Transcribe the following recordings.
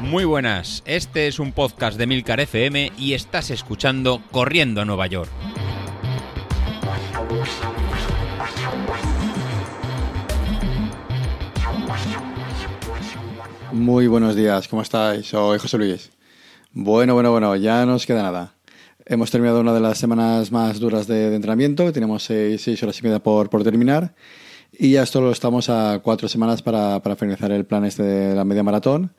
Muy buenas, este es un podcast de Milcar FM y estás escuchando Corriendo a Nueva York. Muy buenos días, ¿cómo estáis? Soy José Luis. Bueno, bueno, bueno, ya nos queda nada. Hemos terminado una de las semanas más duras de, entrenamiento, tenemos seis, horas y media por, por terminar y ya solo estamos a cuatro semanas para, finalizar el plan este de la media maratón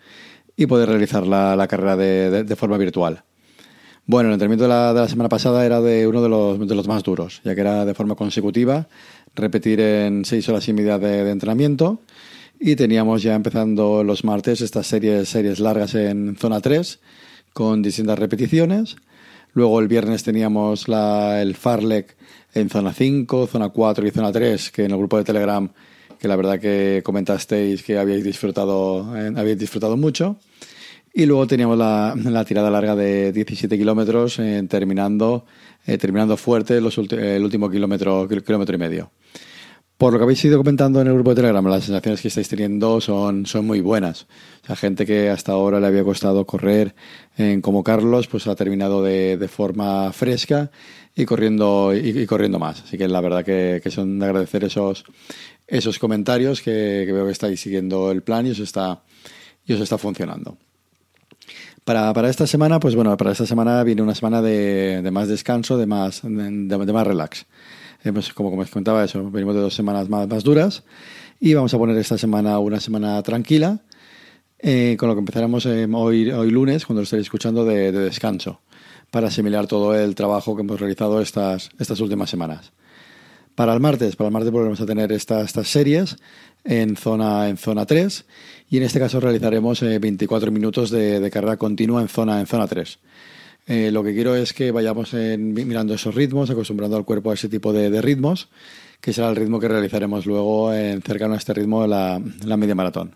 y poder realizar la, carrera de, forma virtual. Bueno, el entrenamiento de la, semana pasada era de uno de los, de los más duros, ya que era de forma consecutiva, repetir en seis horas y media de, entrenamiento y teníamos ya empezando los martes estas series, series largas en zona 3 con distintas repeticiones. Luego el viernes teníamos la, el Farlek en zona 5, zona 4 y zona 3, que en el grupo de Telegram que la verdad que comentasteis que habíais disfrutado, eh, habéis disfrutado mucho. Y luego teníamos la, tirada larga de 17 kilómetros, eh, terminando, eh, terminando fuerte los el último kilómetro y medio. Por lo que habéis ido comentando en el grupo de Telegram, las sensaciones que estáis teniendo son, son muy buenas. Sea, gente que hasta ahora le había costado correr en como Carlos, pues ha terminado de, de forma fresca y corriendo, y, corriendo más. Así que la verdad que, que son de agradecer esos, esos comentarios que, veo que estáis siguiendo el plan y os está, y os está funcionando. Para, para, esta semana, pues bueno, para esta semana viene una semana de, de más descanso, de más, de, más relax. Eh, pues como, como os comentaba, eso, venimos de dos semanas más, más duras y vamos a poner esta semana una semana tranquila, eh, con lo que empezaremos eh, hoy, hoy lunes, cuando lo estéis escuchando, de, de, descanso, para asimilar todo el trabajo que hemos realizado estas, estas últimas semanas. Para el martes, para el martes volveremos a tener estas series en zona, en zona 3 y en este caso realizaremos 24 eh, minutos de, carrera continua en zona, en zona 3. Eh, lo que quiero es que vayamos mirando esos ritmos, acostumbrando al cuerpo a ese tipo de, ritmos, que será el ritmo que realizaremos luego en cercano a este ritmo la, la media maratón.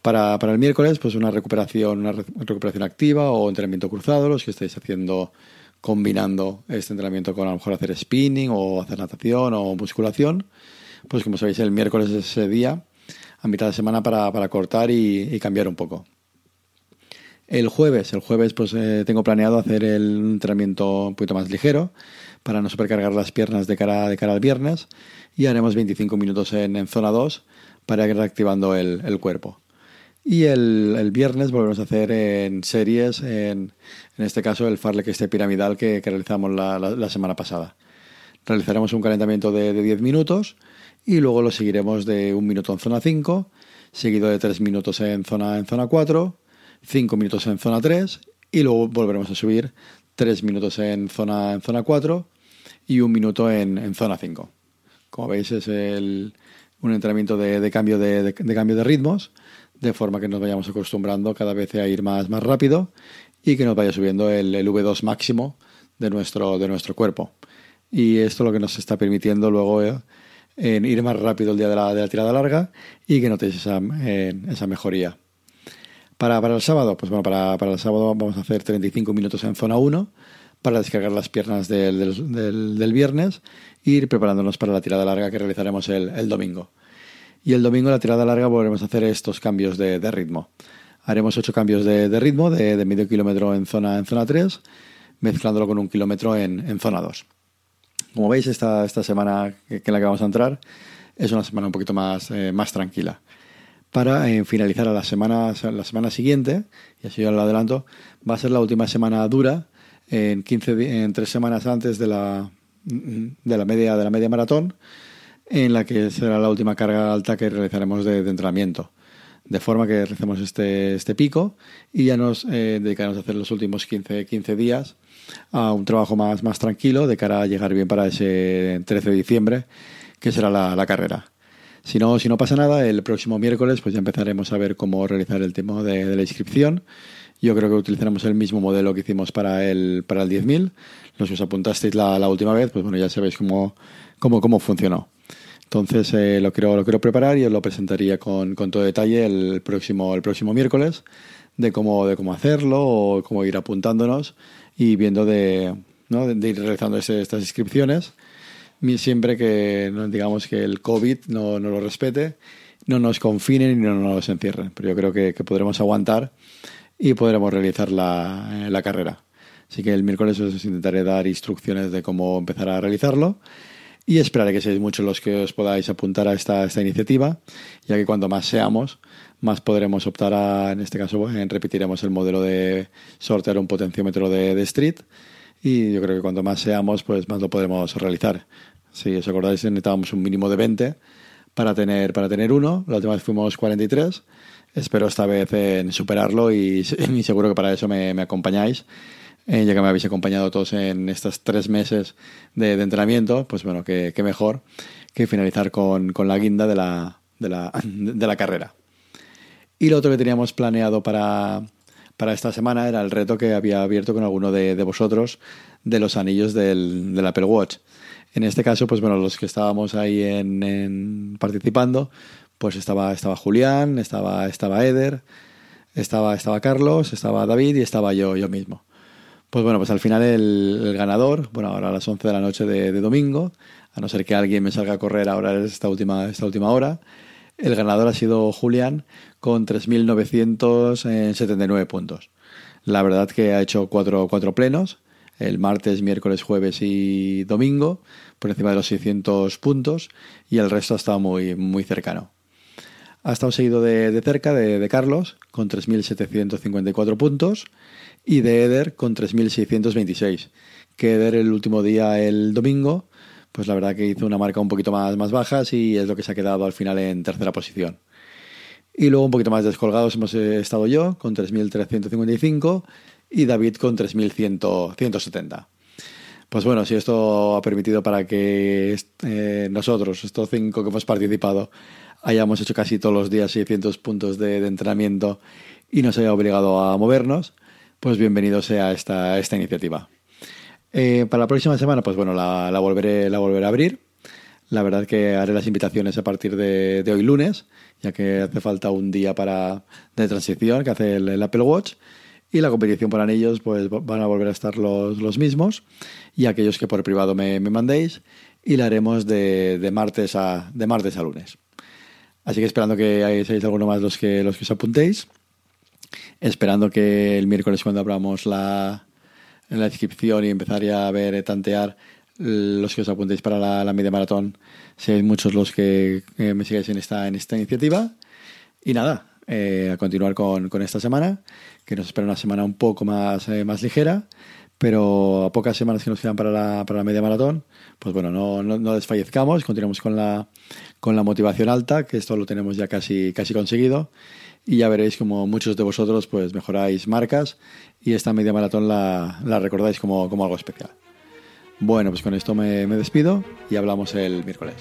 Para, para, el miércoles, pues una recuperación, una recuperación activa o entrenamiento cruzado, los que estáis haciendo combinando este entrenamiento con a lo mejor hacer spinning o hacer natación o musculación. Pues como sabéis, el miércoles es ese día, a mitad de semana, para, cortar y, cambiar un poco. El jueves, el jueves pues eh, tengo planeado hacer el entrenamiento un poquito más ligero para no supercargar las piernas de cara, de cara al viernes y haremos 25 minutos en, zona 2 para ir reactivando el, cuerpo. Y el, viernes volvemos a hacer en series, en, en este caso el farlek este piramidal que, realizamos la, la, semana pasada. Realizaremos un calentamiento de, de 10 minutos y luego lo seguiremos de un minuto en zona 5, seguido de 3 minutos en zona, en zona 4, 5 minutos en zona 3 y luego volveremos a subir 3 minutos en zona, en zona 4 y un minuto en, en zona 5. Como veis es el, un entrenamiento de, de cambio de, de, cambio de ritmos de forma que nos vayamos acostumbrando cada vez a ir más, más rápido y que nos vaya subiendo el, el V2 máximo de nuestro, de nuestro cuerpo. Y esto lo que nos está permitiendo luego eh, ir más rápido el día de la, de la tirada larga y que notéis esa, esa mejoría. Para, para, el sábado, pues bueno, para, para, el sábado vamos a hacer 35 minutos en zona 1 para descargar las piernas del, del, del, viernes e ir preparándonos para la tirada larga que realizaremos el, el domingo. Y el domingo, la tirada larga, volveremos a hacer estos cambios de, de ritmo. Haremos ocho cambios de, de ritmo, de, de, medio kilómetro en zona, en zona 3, mezclándolo con un kilómetro en, en zona 2. Como veis, esta, esta semana que, en la que vamos a entrar es una semana un poquito más, eh, más tranquila. Para eh, finalizar a la semana, la semana siguiente, y así yo lo adelanto, va a ser la última semana dura, en, 15, en tres semanas antes de la, de la, media, de la media maratón, en la que será la última carga alta que realizaremos de, de entrenamiento. De forma que recemos este, este pico y ya nos eh, dedicaremos a hacer los últimos 15, 15 días a un trabajo más, más tranquilo de cara a llegar bien para ese 13 de diciembre, que será la, la carrera. Si no, si no pasa nada, el próximo miércoles pues ya empezaremos a ver cómo realizar el tema de, la inscripción. Yo creo que utilizaremos el mismo modelo que hicimos para el, para el 10.000. Los que os apuntasteis la, última vez, pues bueno, ya sabéis cómo, cómo, cómo funcionó. Entonces eh, lo, quiero, lo quiero preparar y os lo presentaría con, con, todo detalle el próximo, el próximo miércoles de cómo, de cómo hacerlo o cómo ir apuntándonos y viendo de, ¿no? de, de ir realizando ese, estas inscripciones siempre que digamos que el COVID no, no, lo respete no nos confinen y no nos encierren. Pero yo creo que, podremos aguantar y podremos realizar la, la carrera. Así que el miércoles os intentaré dar instrucciones de cómo empezar a realizarlo y esperaré que seáis muchos los que os podáis apuntar a esta, esta iniciativa, ya que cuanto más seamos, más podremos optar a, en este caso, repetiremos el modelo de sortear un potenciómetro de, de, Street y yo creo que cuanto más seamos, pues más lo podremos realizar. Si os acordáis, necesitábamos un mínimo de 20 para tener, para tener uno, la última vez fuimos 43, espero esta vez en superarlo y, seguro que para eso me, acompañáis. Eh, ya que me habéis acompañado todos en estos tres meses de, entrenamiento, pues bueno, qué, mejor que finalizar con, la guinda de la, de, la, de la, carrera. Y lo otro que teníamos planeado para, para, esta semana era el reto que había abierto con alguno de, vosotros de los anillos del, Apple Watch. En este caso, pues bueno, los que estábamos ahí en, participando, pues estaba, estaba Julián, estaba, estaba Eder, estaba, estaba Carlos, estaba David y estaba yo, yo mismo. Pues bueno, pues al final el, ganador, bueno, ahora a las 11 de la noche de, domingo, a no ser que alguien me salga a correr ahora esta última, esta última hora, el ganador ha sido Julián con 3.979 puntos. La verdad que ha hecho cuatro, cuatro plenos, el martes, miércoles, jueves y domingo, por encima de los 600 puntos, y el resto ha estado muy, muy cercano. Ha estado seguido de, cerca de, de Carlos, con 3.754 puntos, y de Eder con 3.626. Que Eder el último día, el domingo, pues la verdad que hizo una marca un poquito más, más baja y es lo que se ha quedado al final en tercera posición. Y luego un poquito más descolgados hemos estado yo con 3.355 y David con 3.170. Pues bueno, si esto ha permitido para que eh, nosotros, estos cinco que hemos participado, hayamos hecho casi todos los días 600 puntos de, de entrenamiento y nos haya obligado a movernos, pues bienvenido sea esta, esta iniciativa. Eh, para la próxima semana, pues bueno, la, volveré, la volveré a abrir. La verdad que haré las invitaciones a partir de, hoy lunes, ya que hace falta un día para de transición que hace el, Apple Watch. Y la competición por anillos, pues van a volver a estar los, mismos. Y aquellos que por privado me, mandéis. Y la haremos de, martes a, lunes. Así que esperando que seáis alguno más los que os apuntéis esperando que el miércoles cuando abramos la, la inscripción y empezaría a ver, eh, tantear los que os apuntéis para la, media maratón, seáis muchos los que me sigáis en esta, en esta iniciativa. Y nada, eh, a continuar con, con, esta semana, que nos espera una semana un poco más, eh, más ligera, pero a pocas semanas que nos quedan para la, para la media maratón, pues bueno, no, no, desfallezcamos, continuamos con la, con la motivación alta, que esto lo tenemos ya casi, casi conseguido y ya veréis como muchos de vosotros pues mejoráis marcas y esta media maratón la, la recordáis como, como, algo especial. Bueno, pues con esto me, me despido y hablamos el miércoles.